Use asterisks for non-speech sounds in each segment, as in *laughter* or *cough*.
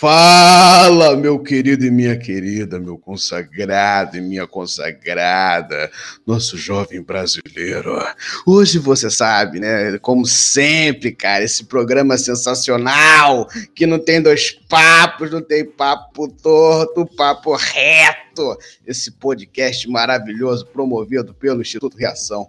Fala, meu querido e minha querida, meu consagrado e minha consagrada, nosso jovem brasileiro. Hoje você sabe, né? Como sempre, cara, esse programa sensacional que não tem dois papos, não tem papo torto, papo reto. Esse podcast maravilhoso promovido pelo Instituto Reação.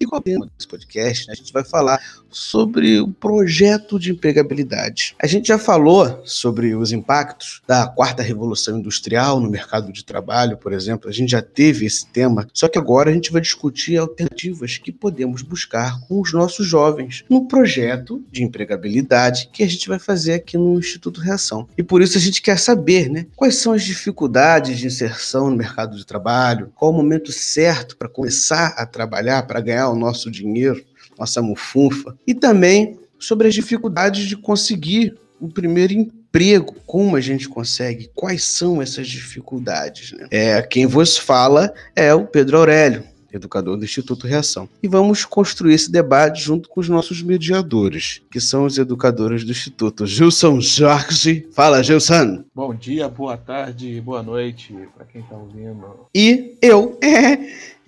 E é o tema desse podcast? né? A gente vai falar sobre o projeto de empregabilidade. A gente já falou sobre os impactos da quarta revolução industrial no mercado de trabalho, por exemplo. A gente já teve esse tema, só que agora a gente vai discutir alternativas que podemos buscar com os nossos jovens no projeto de empregabilidade que a gente vai fazer aqui no Instituto Reação. E por isso a gente quer saber, né, quais são as dificuldades de inserção no mercado de trabalho, qual o momento certo para começar a trabalhar, para ganhar o nosso dinheiro nossa mufunfa, e também sobre as dificuldades de conseguir o primeiro emprego, como a gente consegue, quais são essas dificuldades. Né? É, quem vos fala é o Pedro Aurélio, educador do Instituto Reação. E vamos construir esse debate junto com os nossos mediadores, que são os educadores do Instituto. Gilson Jorge. Fala, Gilson. Bom dia, boa tarde, boa noite para quem está ouvindo. E eu,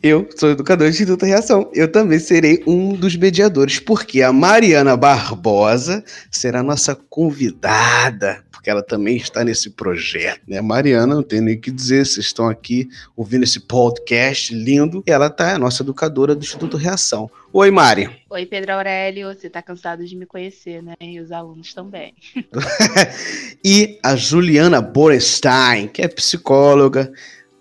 eu sou educador do Instituto Reação. Eu também serei um dos mediadores, porque a Mariana Barbosa será nossa convidada, porque ela também está nesse projeto. Né? Mariana, não tenho nem o que dizer, vocês estão aqui ouvindo esse podcast lindo, e ela tá, é a nossa educadora do Instituto Reação. Oi, Mari. Oi, Pedro Aurélio, você tá cansado de me conhecer, né? E os alunos também. *laughs* e a Juliana Borestein, que é psicóloga,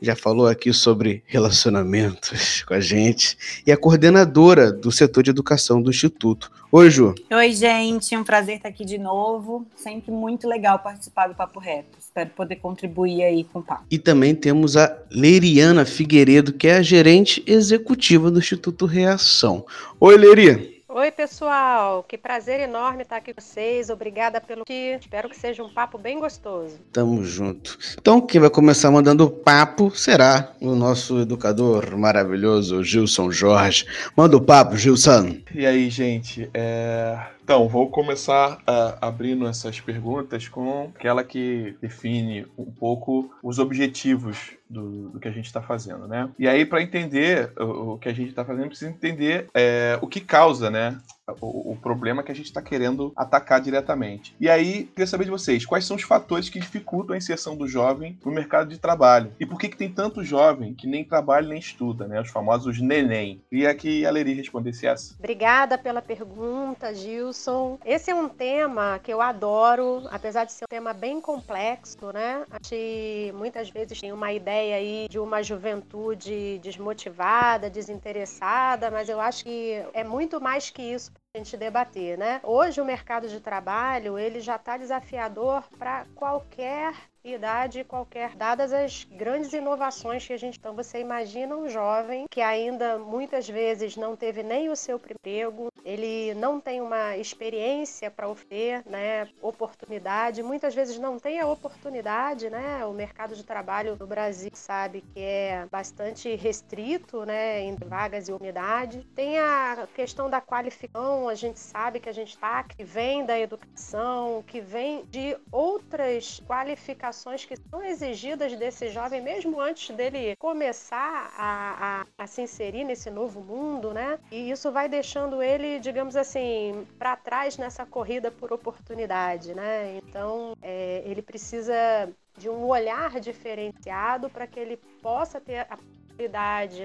já falou aqui sobre relacionamentos *laughs* com a gente e é coordenadora do setor de educação do Instituto. Oi, Ju. Oi, gente, um prazer estar aqui de novo. Sempre muito legal participar do Papo Reto. Espero poder contribuir aí com o papo. E também temos a Leriana Figueiredo, que é a gerente executiva do Instituto Reação. Oi, Leri. Oi, pessoal. Que prazer enorme estar aqui com vocês. Obrigada pelo que. Espero que seja um papo bem gostoso. Tamo junto. Então, quem vai começar mandando o papo será o nosso educador maravilhoso, Gilson Jorge. Manda o papo, Gilson. E aí, gente, é... Então, vou começar uh, abrindo essas perguntas com aquela que define um pouco os objetivos do, do que a gente está fazendo, né? E aí, para entender o, o, que a gente está fazendo, precisa entender é, o que causa, né? O, problema que a gente está querendo atacar diretamente. E aí, queria saber de vocês, quais são os fatores que dificultam a inserção do jovem no mercado de trabalho? E por que, que tem tanto jovem que nem trabalha nem estuda, né? Os famosos neném. Queria que a Leri respondesse essa. Obrigada pela pergunta, Gilson. Esse é um tema que eu adoro, apesar de ser um tema bem complexo, né? Acho que muitas vezes tem uma ideia aí de uma juventude desmotivada, desinteressada, mas eu acho que é muito mais que isso a gente debater, né? Hoje o mercado de trabalho ele já está desafiador para qualquer idade qualquer, dadas as grandes inovações que a gente então você imagina um jovem que ainda muitas vezes não teve nem o seu emprego, ele não tem uma experiência para oferecer, né, oportunidade, muitas vezes não tem a oportunidade, né? O mercado de trabalho no Brasil sabe que é bastante restrito, né, em vagas e unidade. Tem a questão da qualificação, a gente sabe que a gente está que vem da educação, que vem de outras qualificações que são exigidas desse jovem, mesmo antes dele começar a, a, a se inserir nesse novo mundo, né? E isso vai deixando ele, digamos assim, para trás nessa corrida por oportunidade, né? Então, é, ele precisa de um olhar diferenciado para que ele possa ter a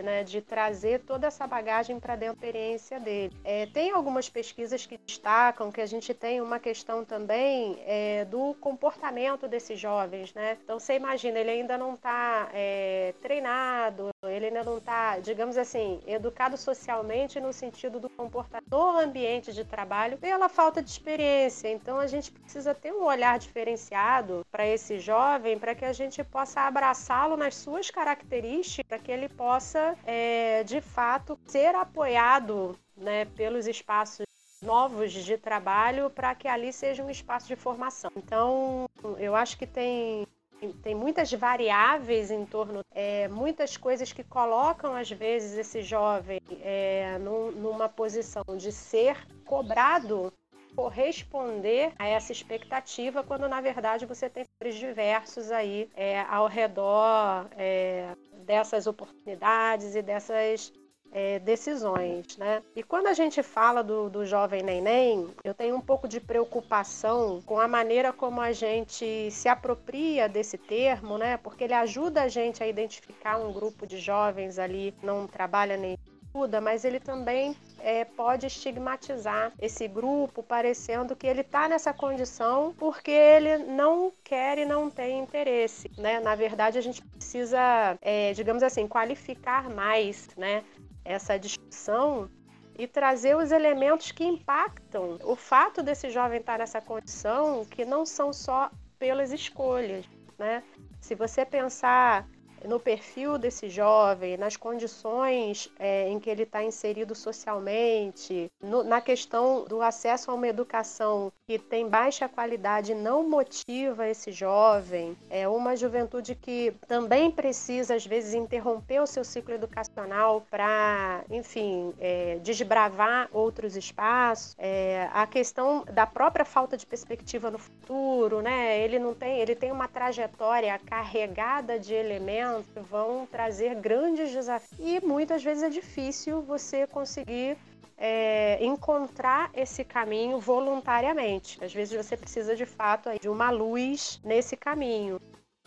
né, de trazer toda essa bagagem para dentro da experiência dele. É, tem algumas pesquisas que destacam que a gente tem uma questão também é, do comportamento desses jovens, né? Então você imagina, ele ainda não está é, treinado, ele ainda não está, digamos assim, educado socialmente no sentido do comportamento no ambiente de trabalho pela falta de experiência. Então a gente precisa ter um olhar diferenciado para esse jovem, para que a gente possa abraçá-lo nas suas características, para que ele possa, é, de fato, ser apoiado né, pelos espaços novos de trabalho para que ali seja um espaço de formação. Então, eu acho que tem tem muitas variáveis em torno, é, muitas coisas que colocam às vezes esse jovem é, num, numa posição de ser cobrado corresponder a essa expectativa, quando na verdade você tem fatores diversos aí é, ao redor é, dessas oportunidades e dessas é, decisões, né? E quando a gente fala do, do jovem neném, eu tenho um pouco de preocupação com a maneira como a gente se apropria desse termo, né? Porque ele ajuda a gente a identificar um grupo de jovens ali não trabalha nem estuda, mas ele também é, pode estigmatizar esse grupo, parecendo que ele está nessa condição porque ele não quer e não tem interesse. Né? Na verdade, a gente precisa, é, digamos assim, qualificar mais né, essa discussão e trazer os elementos que impactam o fato desse jovem estar nessa condição, que não são só pelas escolhas, né? Se você pensar no perfil desse jovem, nas condições é, em que ele está inserido socialmente, no, na questão do acesso a uma educação que tem baixa qualidade não motiva esse jovem, é uma juventude que também precisa às vezes interromper o seu ciclo educacional para, enfim, é, desbravar outros espaços, é, a questão da própria falta de perspectiva no futuro, né? Ele não tem, ele tem uma trajetória carregada de elementos vão trazer grandes desafios. E muitas vezes é difícil você conseguir é, encontrar esse caminho voluntariamente. Às vezes você precisa de fato de uma luz nesse caminho.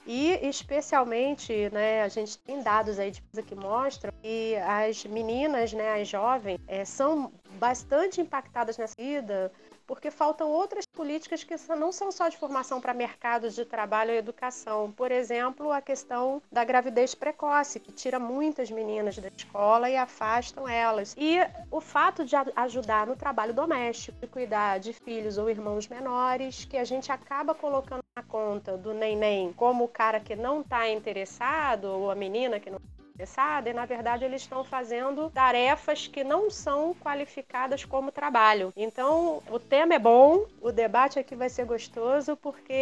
E especialmente, né, a gente tem dados aí de pesquisa que mostram que as meninas, né, as jovens, é, são bastante impactadas nessa vida porque faltam outras políticas que não são só de formação para mercados de trabalho e educação. Por exemplo, a questão da gravidez precoce, que tira muitas meninas da escola e afastam elas. E o fato de ajudar no trabalho doméstico, de cuidar de filhos ou irmãos menores, que a gente acaba colocando na conta do neném como o cara que não está interessado, ou a menina que não interessada e na verdade eles estão fazendo tarefas que não são qualificadas como trabalho. Então, o tema é bom, o debate aqui vai ser gostoso porque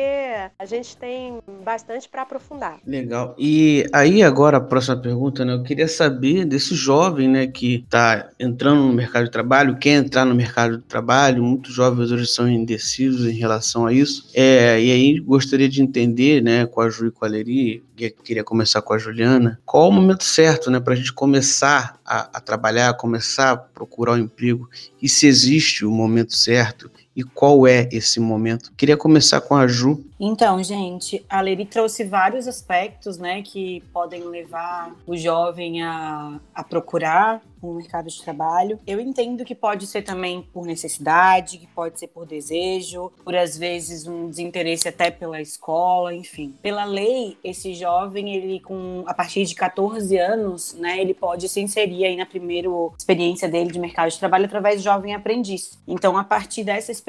a gente tem bastante para aprofundar. Legal. E aí agora a próxima pergunta, né? Eu queria saber desse jovem, né, que está entrando no mercado de trabalho, quer entrar no mercado de trabalho, muitos jovens hoje são indecisos em relação a isso. É, e aí gostaria de entender, né, com a Ju e com a Leri, queria começar com a Juliana, qual o momento certo né, para a gente começar a, a, trabalhar, começar a procurar um emprego. E se existe o momento certo e qual é esse momento. Queria começar com a Ju. Então, gente, a Leri trouxe vários aspectos, né, que podem levar o jovem a, a procurar um mercado de trabalho. Eu entendo que pode ser também por necessidade, que pode ser por desejo, por às vezes um desinteresse até pela escola, enfim. Pela lei, esse jovem, ele com a partir de 14 anos, né, ele pode se inserir aí na primeira experiência dele de mercado de trabalho através de jovem aprendiz. Então, a partir dessa experiência,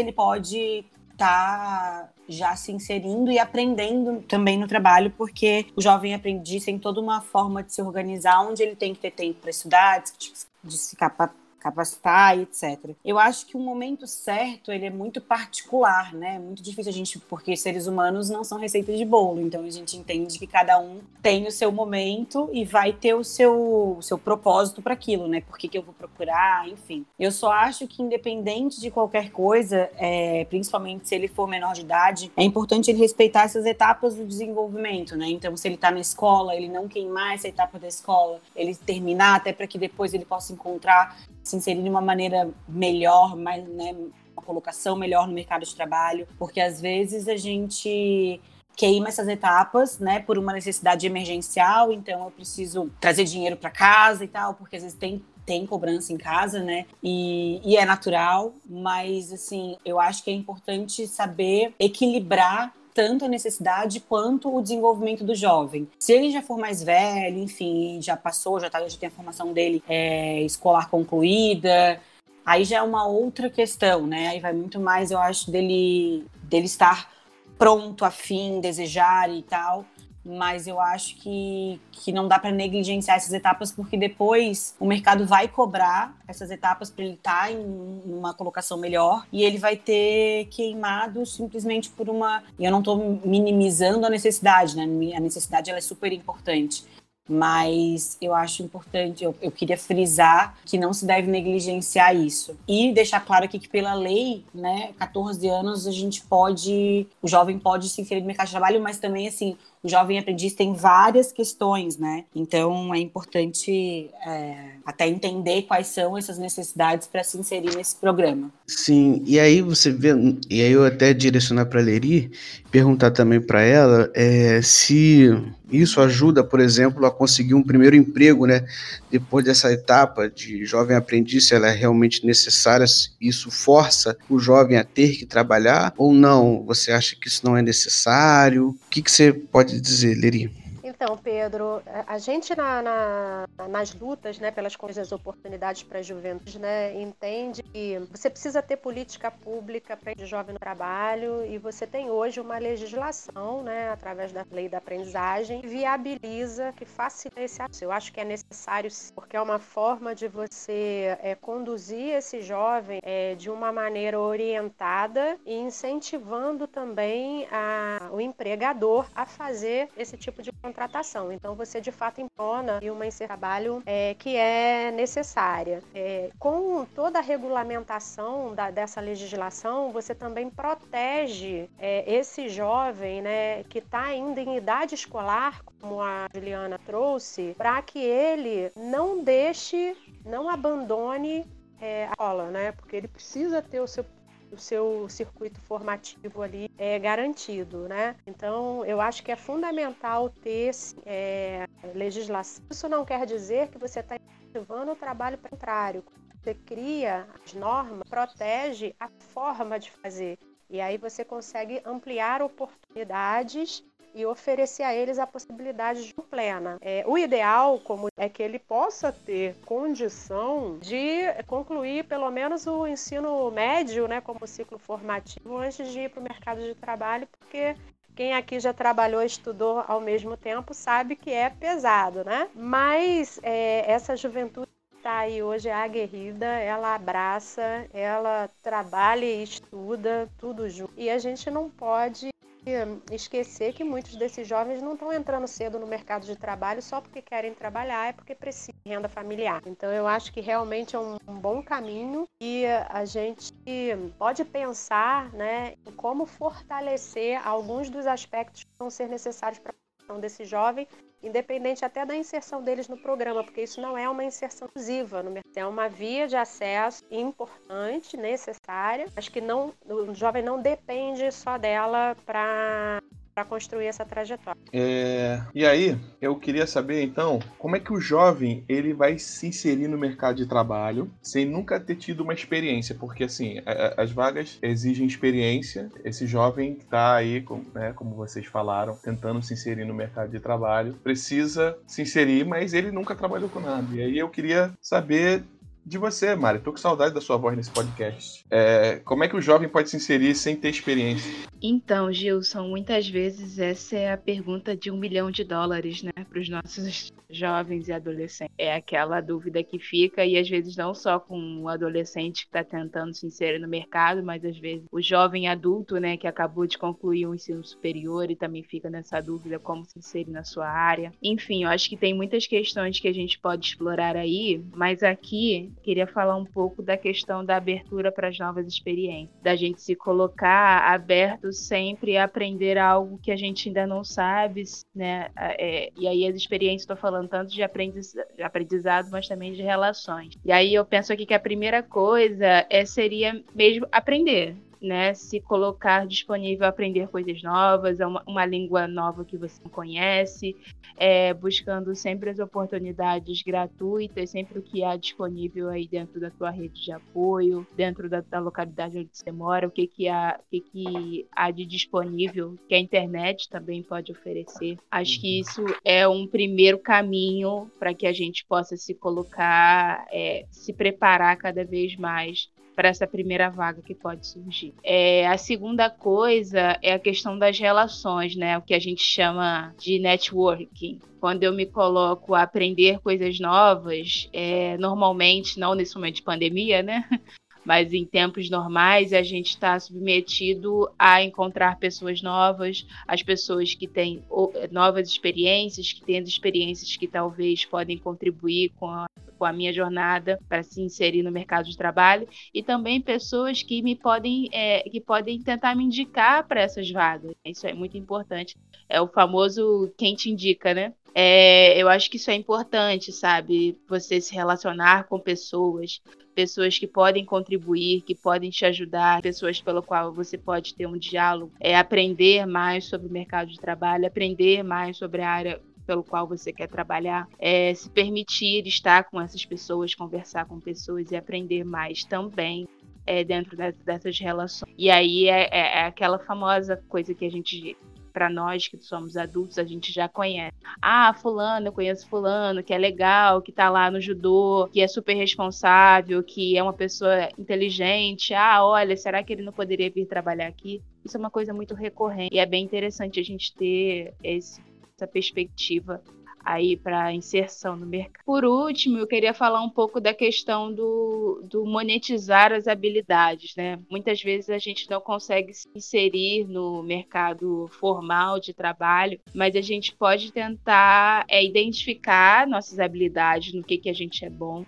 ele pode tá já se inserindo e aprendendo também no trabalho, porque o jovem aprendiz tem toda uma forma de se organizar, onde ele tem que ter tempo para estudar, de se capacitar capacitar, etc. Eu acho que o momento certo ele é muito particular, né? É muito difícil a gente, porque seres humanos não são receitas de bolo, então a gente entende que cada um tem o seu momento e vai ter o seu, o seu propósito para aquilo, né? Por que, que eu vou procurar, enfim. Eu só acho que independente de qualquer coisa, é, principalmente se ele for menor de idade, é importante ele respeitar essas etapas do desenvolvimento, né? Então, se ele está na escola, ele não queimar essa etapa da escola, ele terminar até para que depois ele possa encontrar se inserir de uma maneira melhor, mais, né, uma colocação melhor no mercado de trabalho, porque às vezes a gente queima essas etapas, né, por uma necessidade emergencial, então eu preciso trazer dinheiro para casa e tal, porque às vezes tem tem cobrança em casa, né? E, e, é natural, mas assim, eu acho que é importante saber equilibrar tanto a necessidade quanto o desenvolvimento do jovem. Se ele já for mais velho, enfim, já passou, já, tá, já tem a formação dele é, escolar concluída, aí já é uma outra questão, né? Aí vai muito mais, eu acho, dele, dele estar pronto, afim, desejar e tal mas eu acho que, que não dá para negligenciar essas etapas, porque depois o mercado vai cobrar essas etapas para ele estar tá em uma colocação melhor e ele vai ter queimado simplesmente por uma. E eu não estou minimizando a necessidade, né? A necessidade ela é super importante mas eu acho importante, eu, eu, queria frisar que não se deve negligenciar isso. E deixar claro aqui que pela lei, né, 14 anos a gente pode, o jovem pode se inserir no mercado de trabalho, mas também assim, o jovem aprendiz tem várias questões, né? Então é importante é, até entender quais são essas necessidades para se inserir nesse programa. Sim, e aí você vê, e aí eu até direcionar para a Leri, perguntar também para ela é, se isso ajuda, por exemplo, a conseguir um primeiro emprego, né? Depois dessa etapa de jovem aprendiz, se ela é realmente necessária, isso força o jovem a ter que trabalhar ou não? Você acha que isso não é necessário? O que, que você pode dizer, Leri? Então, Pedro, a gente na, na, nas lutas né, pelas coisas oportunidades para a juventude né, entende que você precisa ter política pública para o jovem no trabalho e você tem hoje uma legislação, né, através da lei da aprendizagem, que viabiliza, que facilita esse acesso. Eu acho que é necessário, porque é uma forma de você é, conduzir esse jovem é, de uma maneira orientada e incentivando também a, o empregador a fazer esse tipo de contratação Então, você de fato impõe uma esse trabalho é, que é necessária. É, com toda a regulamentação da, dessa legislação, você também protege é, esse jovem né, que está ainda em idade escolar, como a Juliana trouxe, para que ele não deixe, não abandone é, a escola, né? Porque ele precisa ter o seu o seu circuito formativo ali é garantido, né? Então, eu acho que é fundamental ter é, legislação. Isso não quer dizer que você está incentivando o trabalho contrário. Você cria as normas, protege a forma de fazer. E aí você consegue ampliar oportunidades e oferecer a eles a possibilidade de plena. É, o ideal como é que ele possa ter condição de concluir pelo menos o ensino médio, né, como ciclo formativo, antes de ir para o mercado de trabalho, porque quem aqui já trabalhou e estudou ao mesmo tempo sabe que é pesado, né? Mas é, essa juventude está aí hoje é aguerrida, ela abraça, ela trabalha e estuda tudo junto. E a gente não pode esquecer que muitos desses jovens não estão entrando cedo no mercado de trabalho só porque querem trabalhar, é porque precisam de renda familiar. Então eu acho que realmente é um, bom caminho e a gente pode pensar né, em como fortalecer alguns dos aspectos que vão ser necessários para a desse jovem independente até da inserção deles no programa, porque isso não é uma inserção exclusiva no mercado, é uma via de acesso importante, necessária, mas que não, o jovem não depende só dela para para construir essa trajetória. É, e aí, eu queria saber então, como é que o jovem ele vai se inserir no mercado de trabalho sem nunca ter tido uma experiência? Porque assim, a, as vagas exigem experiência. Esse jovem que está aí, com, né, como vocês falaram, tentando se inserir no mercado de trabalho, precisa se inserir, mas ele nunca trabalhou com nada. E aí eu queria saber de você, Mari. Tô com saudade da sua voz nesse podcast. É, como é que o jovem pode se inserir sem ter experiência? Então, Gilson, muitas vezes essa é a pergunta de um milhão de dólares, né, para os nossos jovens e adolescentes. É aquela dúvida que fica, e às vezes não só com o adolescente que está tentando se inserir no mercado, mas às vezes o jovem adulto, né, que acabou de concluir o ensino superior e também fica nessa dúvida como se inserir na sua área. Enfim, eu acho que tem muitas questões que a gente pode explorar aí, mas aqui queria falar um pouco da questão da abertura para as novas experiências, da gente se colocar aberto sempre a aprender algo que a gente ainda não sabe, né? É, e aí as experiências, estou falando tanto de aprendizado, mas também de relações. E aí eu penso aqui que a primeira coisa é, seria mesmo aprender, né, se colocar disponível a aprender coisas novas, uma, uma língua nova que você não conhece, é, buscando sempre as oportunidades gratuitas, sempre o que há disponível aí dentro da tua rede de apoio, dentro da, da localidade onde você mora, o que, que, há, o que, que há de disponível, que a internet também pode oferecer. Acho que isso é um primeiro caminho para que a gente possa se colocar, é, se preparar cada vez mais para essa primeira vaga que pode surgir. É, a segunda coisa é a questão das relações, né? O que a gente chama de networking. Quando eu me coloco a aprender coisas novas, é, normalmente, não nesse momento de pandemia, né? *laughs* mas em tempos normais a gente está submetido a encontrar pessoas novas, as pessoas que têm novas experiências, que têm experiências que talvez podem contribuir com com a minha jornada para se inserir no mercado de trabalho e também pessoas que me podem é, que podem tentar me indicar para essas vagas. Isso é muito importante. É o famoso quem te indica, né? É, eu acho que isso é importante, sabe? Você se relacionar com pessoas, pessoas que podem contribuir, que podem te ajudar, pessoas pelo qual você pode ter um diálogo, é aprender mais sobre o mercado de trabalho, aprender mais sobre a área pelo qual você quer trabalhar, é se permitir estar com essas pessoas, conversar com pessoas e aprender mais também é, dentro dessas relações. E aí é, é, é aquela famosa coisa que a gente para nós que somos adultos, a gente já conhece. Ah, fulano, eu conheço fulano, que é legal, que tá lá no judô, que é super responsável, que é uma pessoa inteligente. Ah, olha, será que ele não poderia vir trabalhar aqui? Isso é uma coisa muito recorrente e é bem interessante a gente ter esse, essa perspectiva aí para inserção no mercado. Por último, eu queria falar um pouco da questão do, do monetizar as habilidades, né? Muitas vezes a gente não consegue se inserir no mercado formal de trabalho, mas a gente pode tentar é, identificar nossas habilidades, no que, que a gente é bom,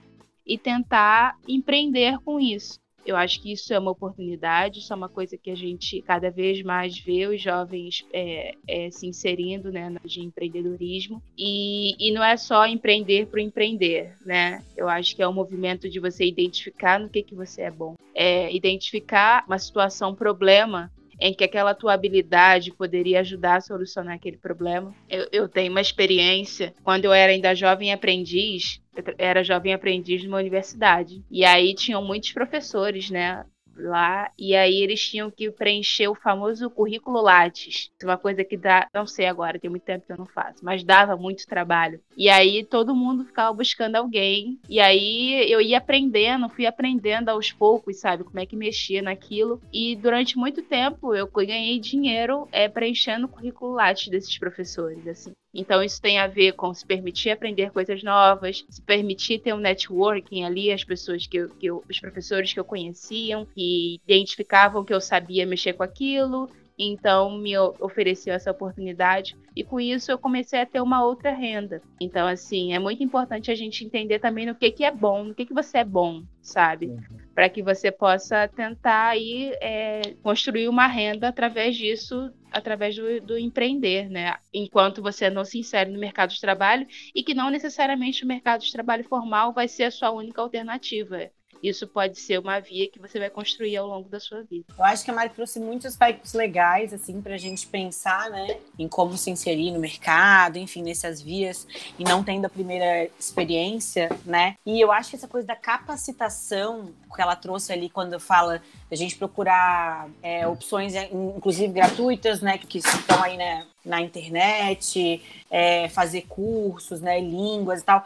e tentar empreender com isso. Eu acho que isso é uma oportunidade, isso é uma coisa que a gente cada vez mais vê os jovens é, é, se inserindo né, de empreendedorismo. E, e não é só empreender para empreender, né? Eu acho que é um movimento de você identificar no que, que você é bom. É identificar uma situação, um problema em que aquela tua habilidade poderia ajudar a solucionar aquele problema. Eu, eu tenho uma experiência, quando eu era ainda jovem aprendiz, era jovem aprendiz numa universidade. E aí tinham muitos professores, né? Lá e aí eles tinham que preencher o famoso currículo Lattes, uma coisa que dá, não sei agora, tem muito tempo que eu não faço, mas dava muito trabalho. E aí todo mundo ficava buscando alguém e aí eu ia aprendendo, fui aprendendo aos poucos, sabe, como é que mexia naquilo e durante muito tempo eu ganhei dinheiro é, preenchendo o currículo Lattes desses professores, assim. Então, isso tem a ver com se permitir aprender coisas novas, se permitir ter um networking ali, as pessoas que, eu, que eu, os professores que eu conheciam, que identificavam que eu sabia mexer com aquilo, então me ofereceu essa oportunidade e com isso eu comecei a ter uma outra renda. Então assim, é muito importante a gente entender também no que que é bom, no que que você é bom, sabe? Uhum. Para que você possa tentar aí é, construir uma renda através disso, através do, do, empreender, né? Enquanto você não se insere no mercado de trabalho e que não necessariamente o mercado de trabalho formal vai ser a sua única alternativa isso pode ser uma via que você vai construir ao longo da sua vida. Eu acho que a Mari trouxe muitos aspectos legais, assim, para a gente pensar, né, em como se inserir no mercado, enfim, nessas vias, e não tendo a primeira experiência, né? E eu acho que essa coisa da capacitação que ela trouxe ali quando fala a gente procurar é, opções, inclusive gratuitas, né, que estão aí né, na internet, é, fazer cursos, né, línguas e tal.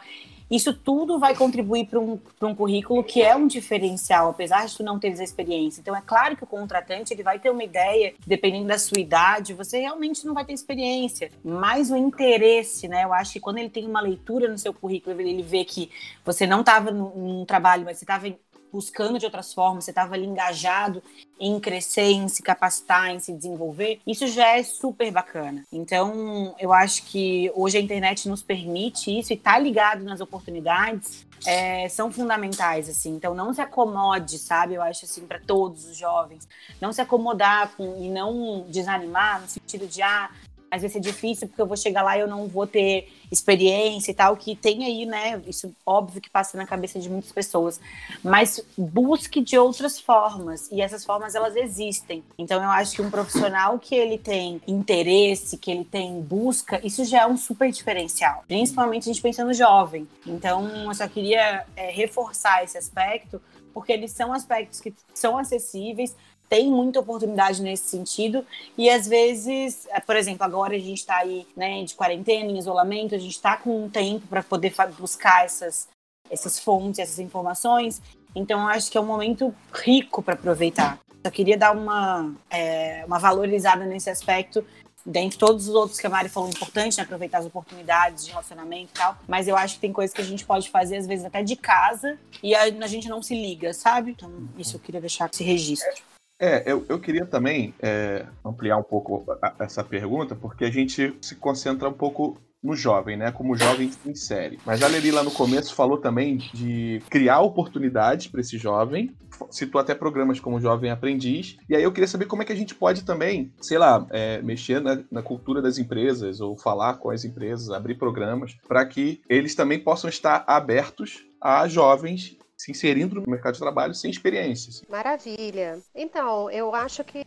Isso tudo vai contribuir para um, um currículo que é um diferencial, apesar de tu não teres a experiência. Então, é claro que o contratante ele vai ter uma ideia, dependendo da sua idade, você realmente não vai ter experiência, mas o interesse, né? Eu acho que quando ele tem uma leitura no seu currículo, ele vê que você não estava num trabalho, mas você estava buscando de outras formas, você estava ali engajado em crescer, em se capacitar, em se desenvolver, isso já é super bacana. Então, eu acho que hoje a internet nos permite isso e tá ligado nas oportunidades é, são fundamentais, assim. Então, não se acomode, sabe? Eu acho, assim, para todos os jovens. Não se acomodar com, e não desanimar no sentido de, ah, mas vai ser difícil porque eu vou chegar lá e eu não vou ter experiência e tal, que tem aí, né? Isso óbvio que passa na cabeça de muitas pessoas, mas busque de outras formas e essas formas elas existem. Então eu acho que um profissional que ele tem interesse, que ele tem busca, isso já é um super diferencial, principalmente a gente pensando jovem. Então eu só queria é, reforçar esse aspecto porque eles são aspectos que são acessíveis, tem muita oportunidade nesse sentido e às vezes, é, por exemplo, agora a gente está aí né, de quarentena, em isolamento, a gente está com um tempo para poder buscar essas, essas fontes, essas informações. Então, acho que é um momento rico para aproveitar. Só queria dar uma, é, uma valorizada nesse aspecto dentre todos os outros que a Mari falou importante, né, aproveitar as oportunidades de relacionamento e tal, mas eu acho que tem coisas que a gente pode fazer às vezes até de casa e a, a gente não se liga, sabe? Então, isso eu queria deixar esse registro. É, eu, eu queria também é, ampliar um pouco a, essa pergunta, porque a gente se concentra um pouco no jovem, né? Como jovem se insere. Mas a Leli lá no começo falou também de criar oportunidades para esse jovem. Citou até programas como Jovem Aprendiz. E aí eu queria saber como é que a gente pode também, sei lá, é, mexer na, na, cultura das empresas ou falar com as empresas, abrir programas para que eles também possam estar abertos a jovens se inserindo no mercado de trabalho sem experiências. Maravilha. Então, eu acho que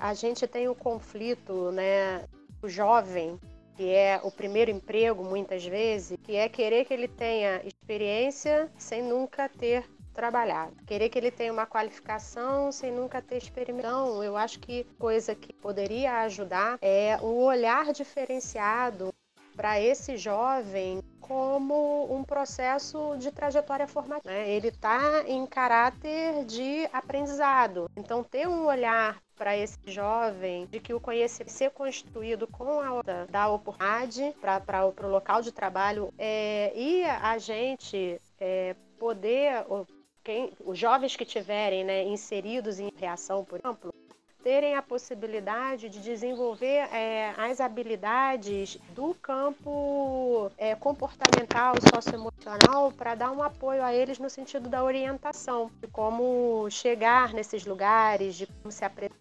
a gente tem o um conflito, né? O jovem, que é o primeiro emprego, muitas vezes, que é querer que ele tenha experiência sem nunca ter trabalhado. Querer que ele tenha uma qualificação sem nunca ter experimentado. Eu acho que coisa que poderia ajudar é o olhar diferenciado para esse jovem como um processo de trajetória formativa. Né? Ele está em caráter de aprendizado. Então, ter um olhar para esse jovem de que o conhecimento ser construído com a hora da oportunidade para o local de trabalho é, e a gente é, poder, quem, os jovens que tiverem né, inseridos em reação, por exemplo, terem a possibilidade de desenvolver é, as habilidades do campo é, comportamental, socioemocional, para dar um apoio a eles no sentido da orientação, de como chegar nesses lugares, de como se apresentar.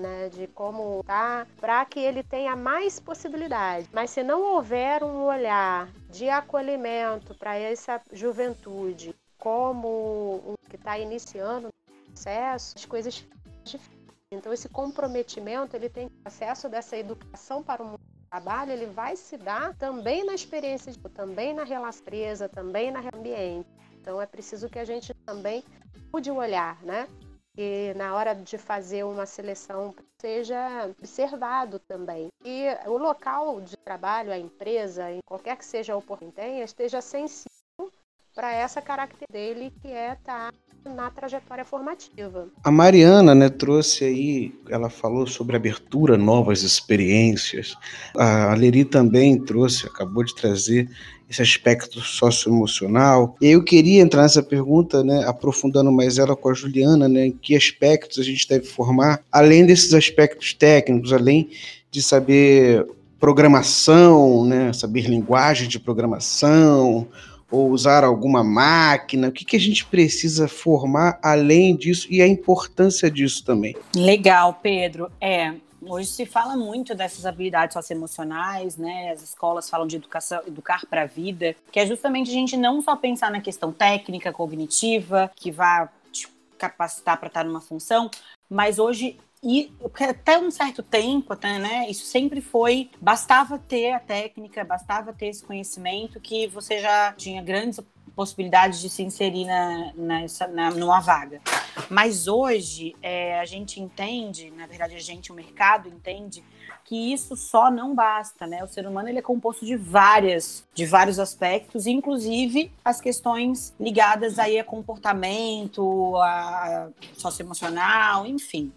Né, de como tá, para que ele tenha mais possibilidades. Mas se não houver um olhar de acolhimento para essa juventude, como um que está iniciando o processo, as coisas ficam. Então esse comprometimento, ele tem acesso dessa educação para o mundo do trabalho, ele vai se dar também na experiência, também na relação presa, também na ambiente. Então é preciso que a gente também mude o olhar, né? E na hora de fazer uma seleção seja observado também. E o local de trabalho, a empresa, em qualquer que seja a oportunidade, esteja sensível para essa característica dele que é estar tá na trajetória formativa. A Mariana, né, trouxe aí, ela falou sobre abertura, novas experiências. A Leri também trouxe, acabou de trazer esse aspecto socioemocional. E eu queria entrar nessa pergunta, né, aprofundando mais ela com a Juliana, né, em que aspectos a gente deve formar, além desses aspectos técnicos, além de saber programação, né, saber linguagem de programação, ou usar alguma máquina? O que, que a gente precisa formar além disso e a importância disso também? Legal, Pedro. É, Hoje se fala muito dessas habilidades socioemocionais, né? As escolas falam de educação, educar para a vida, que é justamente a gente não só pensar na questão técnica, cognitiva, que vai te capacitar para estar numa função, mas hoje e até um certo tempo, até, né, isso sempre foi, bastava ter a técnica, bastava ter esse conhecimento que você já tinha grandes possibilidades de se inserir na, nessa, na, numa vaga. Mas hoje é, a gente entende, na verdade a gente, o mercado entende que isso só não basta, né? O ser humano ele é composto de várias, de vários aspectos, inclusive as questões ligadas aí a comportamento, a socioemocional, enfim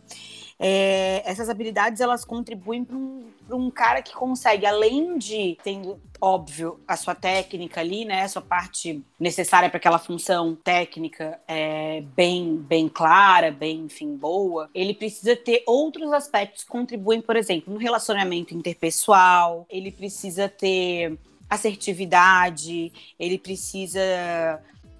é, essas habilidades elas contribuem para um, um cara que consegue, além de tendo, óbvio, a sua técnica ali, né, a sua parte necessária para aquela função técnica é, bem, bem clara, bem, enfim, boa, ele precisa ter outros aspectos que contribuem, por exemplo, no relacionamento interpessoal, ele precisa ter assertividade, ele precisa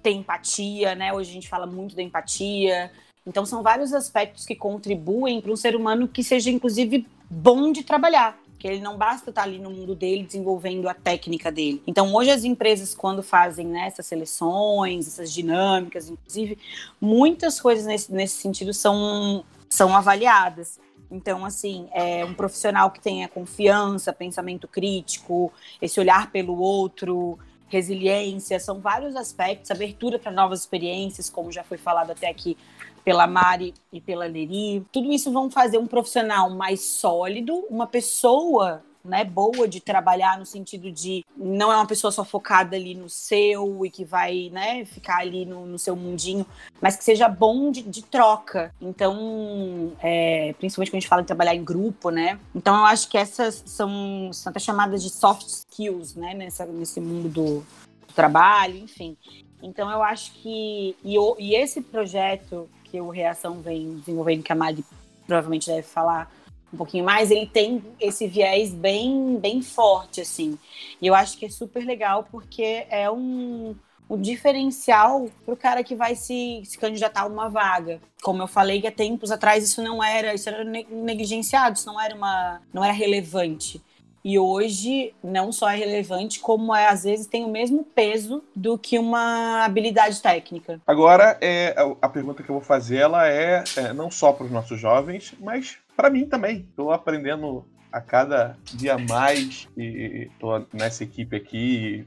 ter empatia, né? Hoje a gente fala muito da empatia, então, são vários aspectos que contribuem para um ser humano que seja, inclusive, bom de trabalhar. porque ele não basta estar ali no mundo dele desenvolvendo a técnica dele. Então, hoje as empresas, quando fazem né, essas seleções, essas dinâmicas, inclusive, muitas coisas nesse, nesse sentido são, são avaliadas. Então, assim, é um profissional que tenha confiança, pensamento crítico, esse olhar pelo outro, resiliência, são vários aspectos, abertura para novas experiências, como já foi falado até aqui pela Mari e pela Leri. Tudo isso vão fazer um profissional mais sólido, uma pessoa né, boa de trabalhar no sentido de não é uma pessoa só focada ali no seu e que vai né, ficar ali no, no seu mundinho, mas que seja bom de, de troca. Então, é, principalmente quando a gente fala em trabalhar em grupo, né? Então eu acho que essas são, são até chamadas de soft skills, né, nessa, nesse mundo do, do trabalho, enfim. Então eu acho que. E, e esse projeto que o Reação vem desenvolvendo, que a Mari provavelmente deve falar um pouquinho mais, ele tem esse viés bem, bem forte, assim. E eu acho que é super legal porque é um, um diferencial para o cara que vai se, se candidatar a uma vaga. Como eu falei há tempos atrás isso não era, isso era negligenciado, isso não era uma, não era relevante. E hoje não só é relevante, como é, às vezes tem o mesmo peso do que uma habilidade técnica. Agora, é, a pergunta que eu vou fazer ela é, é não só para os nossos jovens, mas para mim também. Estou aprendendo a cada dia mais e estou nessa equipe aqui.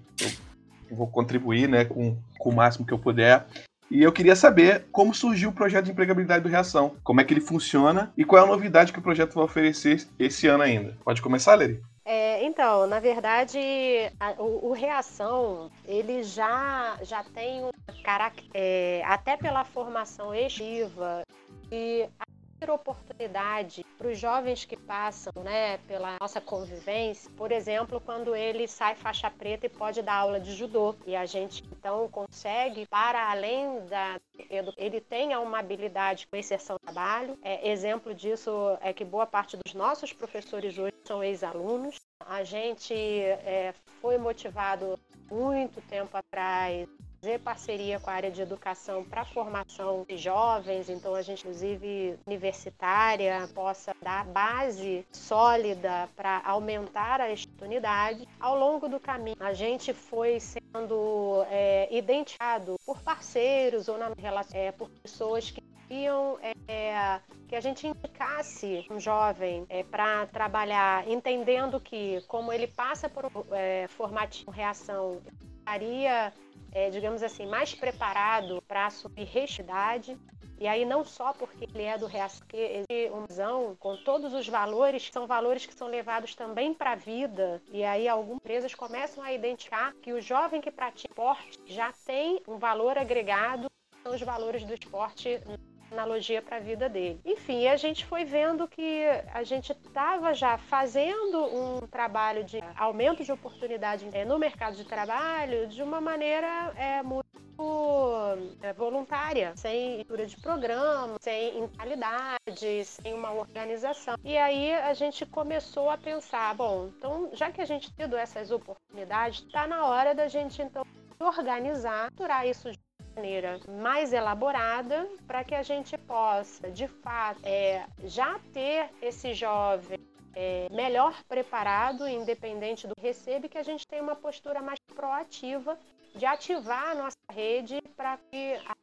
Eu vou contribuir né, com, com o máximo que eu puder. E eu queria saber como surgiu o projeto de empregabilidade do Reação, como é que ele funciona e qual é a novidade que o projeto vai oferecer esse ano ainda. Pode começar, Leri? É, então, na verdade, a, o, o, Reação, ele já, já tem um caráter, é, até pela formação estiva, e oportunidade para os jovens que passam né, pela nossa convivência, por exemplo, quando ele sai faixa preta e pode dar aula de judô. E a gente então consegue, para além da. Ele tenha uma habilidade com inserção no trabalho. É, exemplo disso é que boa parte dos nossos professores hoje são ex-alunos. A gente é, foi motivado muito tempo atrás fazer parceria com a área de educação para formação de jovens, então a gente, inclusive universitária, possa dar base sólida para aumentar a oportunidade. Ao longo do caminho, a gente foi sendo é, identificado por parceiros ou na relação, é, por pessoas que queriam é, que a gente indicasse um jovem é, para trabalhar, entendendo que, como ele passa por é, formativo reação, estaria é, digamos assim, mais preparado para assumir restidade. E aí não só porque ele é do reação, existe uma visão com todos os valores, que são valores que são levados também para a vida. E aí algumas empresas começam a identificar que o jovem que pratica esporte já tem um valor agregado, são os valores do esporte analogia para a vida dele. Enfim, a gente foi vendo que a gente estava já fazendo um trabalho de aumento de oportunidade é, no mercado de trabalho de uma maneira é, muito é, voluntária, sem leitura de programa, sem invalidade, sem uma organização. E aí a gente começou a pensar, bom, então já que a gente tido essas oportunidades, está na hora da gente então organizar, turar isso de maneira mais elaborada para que a gente possa, de fato, é, já ter esse jovem é, melhor preparado, independente do recebe, que a gente tenha uma postura mais proativa de ativar a nossa rede para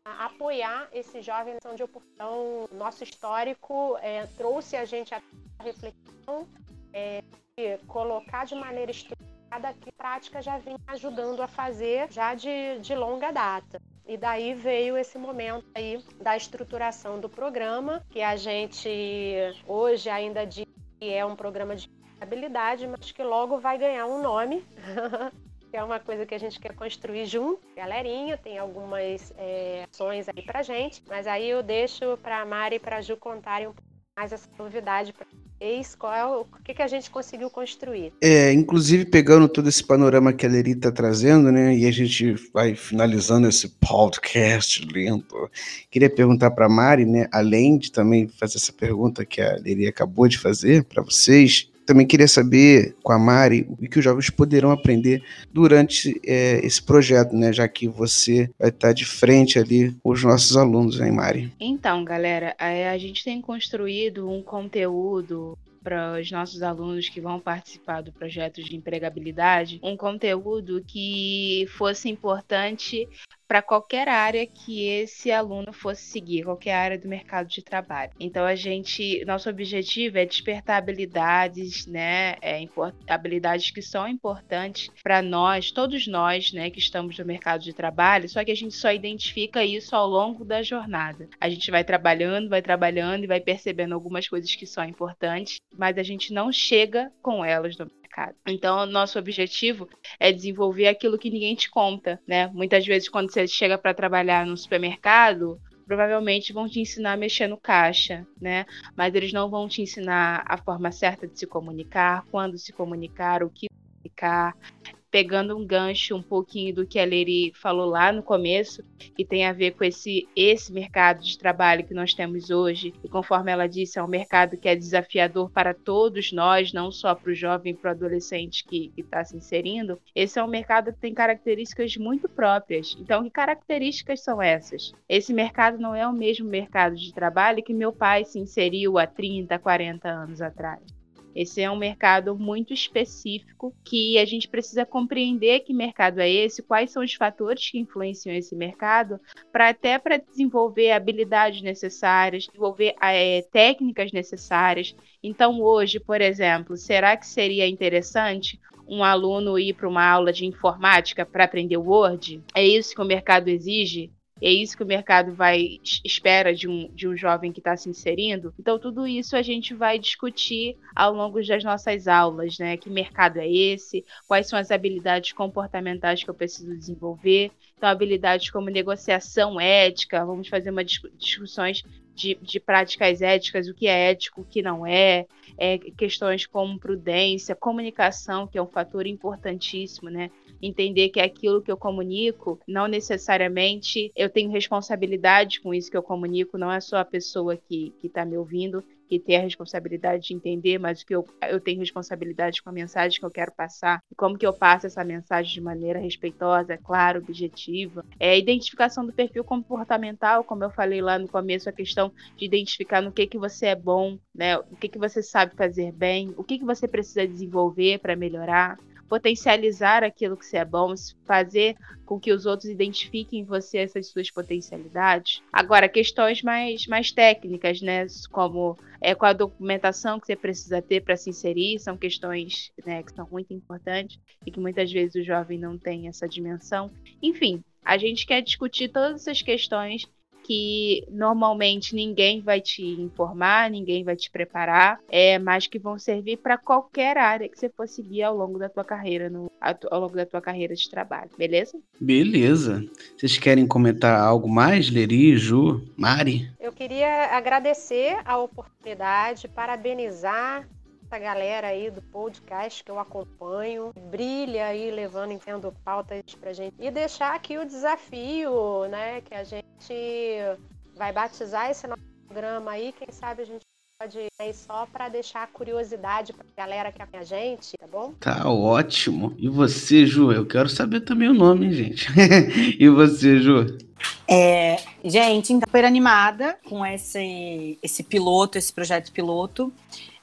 apoiar esse jovem na de oportunidade. Nosso histórico é, trouxe a gente a reflexão é, de colocar de maneira estruturada que prática já vem ajudando a fazer já de, de longa data. E daí veio esse momento aí da estruturação do programa, que a gente hoje ainda diz que é um programa de habilidade, mas que logo vai ganhar um nome. *laughs* que é uma coisa que a gente quer construir junto. Galerinha, tem algumas é, ações aí pra gente, mas aí eu deixo pra Mari e pra Ju contarem um pouco mais essa novidade para vocês, qual é o, que, que a gente conseguiu construir. É, inclusive pegando todo esse panorama que a Leri está trazendo, né, e a gente vai finalizando esse podcast lindo, queria perguntar para a Mari, né, além de também fazer essa pergunta que a Leri acabou de fazer para vocês, também queria saber com a Mari o que os jovens poderão aprender durante é, esse projeto, né? Já que você vai estar de frente ali com os nossos alunos, hein, Mari? Então, galera, a gente tem construído um conteúdo para os nossos alunos que vão participar do projeto de empregabilidade um conteúdo que fosse importante para qualquer área que esse aluno fosse seguir, qualquer área do mercado de trabalho. Então a gente, nosso objetivo é despertar habilidades, né, é, habilidades que são importantes para nós, todos nós, né, que estamos no mercado de trabalho. Só que a gente só identifica isso ao longo da jornada. A gente vai trabalhando, vai trabalhando e vai percebendo algumas coisas que são importantes, mas a gente não chega com elas no mercado. Então, nosso objetivo é desenvolver aquilo que ninguém te conta, né? Muitas vezes, quando você chega para trabalhar no supermercado, provavelmente vão te ensinar a mexer no caixa, né? Mas eles não vão te ensinar a forma certa de se comunicar, quando se comunicar, o que comunicar, pegando um gancho um pouquinho do que a Leri falou lá no começo, que tem a ver com esse, esse mercado de trabalho que nós temos hoje, e conforme ela disse, é um mercado que é desafiador para todos nós, não só para o jovem e para o adolescente que está se inserindo. Esse é um mercado que tem características muito próprias. Então, que características são essas? Esse mercado não é o mesmo mercado de trabalho que meu pai se inseriu há 30, 40 anos atrás. Esse é um mercado muito específico que a gente precisa compreender que mercado é esse, quais são os fatores que influenciam esse mercado, para até para desenvolver habilidades necessárias, desenvolver é, técnicas necessárias. Então, hoje, por exemplo, será que seria interessante um aluno ir para uma aula de informática para aprender Word? É isso que o mercado exige? É isso que o mercado vai espera de um, de um jovem que está se inserindo. Então, tudo isso a gente vai discutir ao longo das nossas aulas, né? Que mercado é esse? Quais são as habilidades comportamentais que eu preciso desenvolver? Então, habilidades como negociação ética, vamos fazer uma discussões de, de, práticas éticas, o que é ético, o que não é, é, questões como prudência, comunicação, que é um fator importantíssimo, né? entender que aquilo que eu comunico, não necessariamente eu tenho responsabilidade com isso que eu comunico, não é só a pessoa que está me ouvindo que tem a responsabilidade de entender, mas que eu, eu tenho responsabilidade com a mensagem que eu quero passar e como que eu passo essa mensagem de maneira respeitosa, clara, objetiva. É a identificação do perfil comportamental, como eu falei lá no começo, a questão de identificar no que que você é bom, né? O que que você sabe fazer bem, o que que você precisa desenvolver para melhorar potencializar aquilo que você é bom, fazer com que os outros identifiquem em você essas suas potencialidades. Agora, questões mais, mais técnicas, né, como é, qual a documentação que você precisa ter para se inserir, são questões né, que são muito importantes e que muitas vezes o jovem não tem essa dimensão. Enfim, a gente quer discutir todas essas questões que normalmente ninguém vai te informar, ninguém vai te preparar, é, mas que vão servir para qualquer área que você for seguir ao longo da tua carreira, no, ao longo da tua carreira de trabalho, beleza? Beleza. Vocês querem comentar algo mais, Leri, Ju, Mari? Eu queria agradecer a oportunidade, parabenizar essa galera aí do podcast que eu acompanho, brilha aí levando, entendo pautas pra gente. E deixar aqui o desafio, né, que a gente vai batizar esse nosso programa aí, quem sabe a gente pode ir só para deixar a curiosidade pra galera que acompanha a gente, tá bom? Tá ótimo. E você, Ju? Eu quero saber também o nome, hein, gente. *laughs* e você, Ju? É, gente, então, super animada com esse, esse piloto, esse projeto piloto.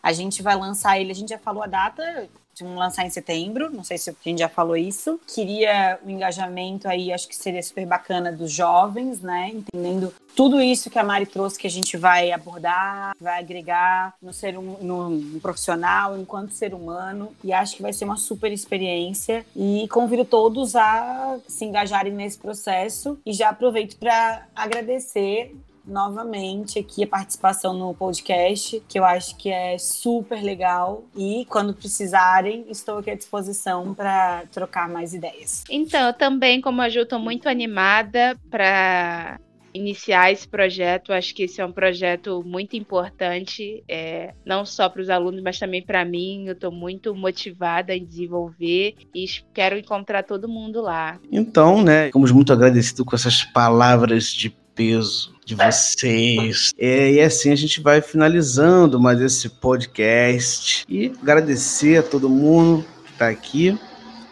A gente vai lançar ele, a gente já falou a data, vamos lançar em setembro, não sei se a gente já falou isso. Queria o engajamento aí, acho que seria super bacana dos jovens, né? Entendendo tudo isso que a Mari trouxe que a gente vai abordar, vai agregar no ser um, no profissional, enquanto ser humano. E acho que vai ser uma super experiência. E convido todos a se engajarem nesse processo. E já aproveito para agradecer novamente aqui a participação no podcast, que eu acho que é super legal. E quando precisarem, estou aqui à disposição para trocar mais ideias. Então, eu também, como a Ju, estou muito animada para iniciar esse projeto. Acho que esse é um projeto muito importante, é, não só para os alunos, mas também para mim. Eu estou muito motivada em desenvolver e quero encontrar todo mundo lá. Então, né, ficamos muito agradecidos com essas palavras de peso de vocês. É, e assim a gente vai finalizando mais esse podcast. E agradecer a todo mundo que está aqui.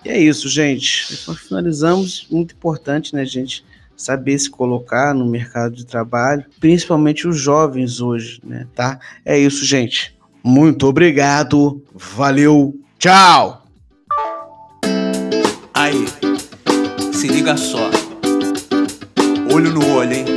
E é isso, gente. Nós finalizamos. Muito importante, né, gente? Saber se colocar no mercado de trabalho, principalmente os jovens hoje, né? Tá? É isso, gente. Muito obrigado, valeu, tchau! Aí, se liga só. Olho no olho, hein?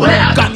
não.